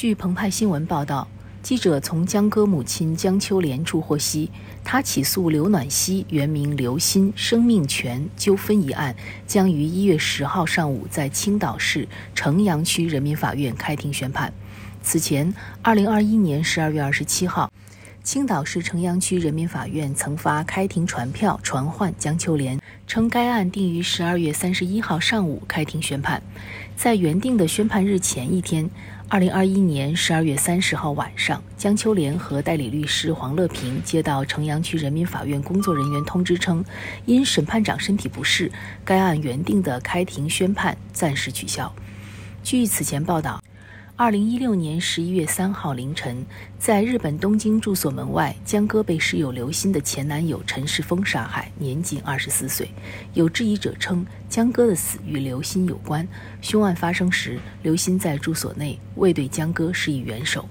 据澎湃新闻报道，记者从江歌母亲江秋莲处获悉，她起诉刘暖曦（原名刘鑫）生命权纠纷一案将于一月十号上午在青岛市城阳区人民法院开庭宣判。此前，二零二一年十二月二十七号，青岛市城阳区人民法院曾发开庭传票传唤江秋莲，称该案定于十二月三十一号上午开庭宣判。在原定的宣判日前一天。二零二一年十二月三十号晚上，江秋莲和代理律师黄乐平接到城阳区人民法院工作人员通知称，因审判长身体不适，该案原定的开庭宣判暂时取消。据此前报道。二零一六年十一月三号凌晨，在日本东京住所门外，江歌被室友刘鑫的前男友陈世峰杀害，年仅二十四岁。有质疑者称，江歌的死与刘鑫有关。凶案发生时，刘鑫在住所内，未对江歌施以援手。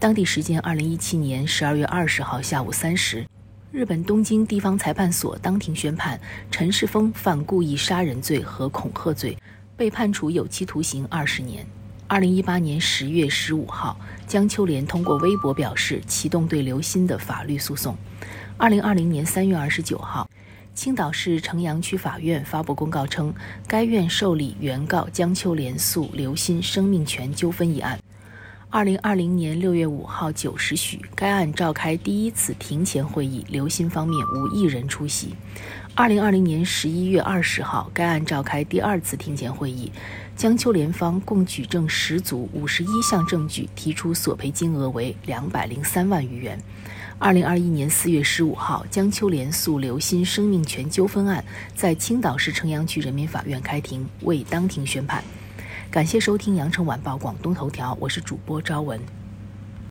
当地时间二零一七年十二月二十号下午三时，日本东京地方裁判所当庭宣判，陈世峰犯故意杀人罪和恐吓罪，被判处有期徒刑二十年。二零一八年十月十五号，江秋莲通过微博表示启动对刘鑫的法律诉讼。二零二零年三月二十九号，青岛市城阳区法院发布公告称，该院受理原告江秋莲诉刘鑫生命权纠纷一案。二零二零年六月五号九时许，该案召开第一次庭前会议，刘鑫方面无一人出席。二零二零年十一月二十号，该案召开第二次庭前会议，江秋莲方共举证十组五十一项证据，提出索赔金额为两百零三万余元。二零二一年四月十五号，江秋莲诉刘鑫生命权纠纷案在青岛市城阳区人民法院开庭，未当庭宣判。感谢收听羊城晚报广东头条，我是主播朝文。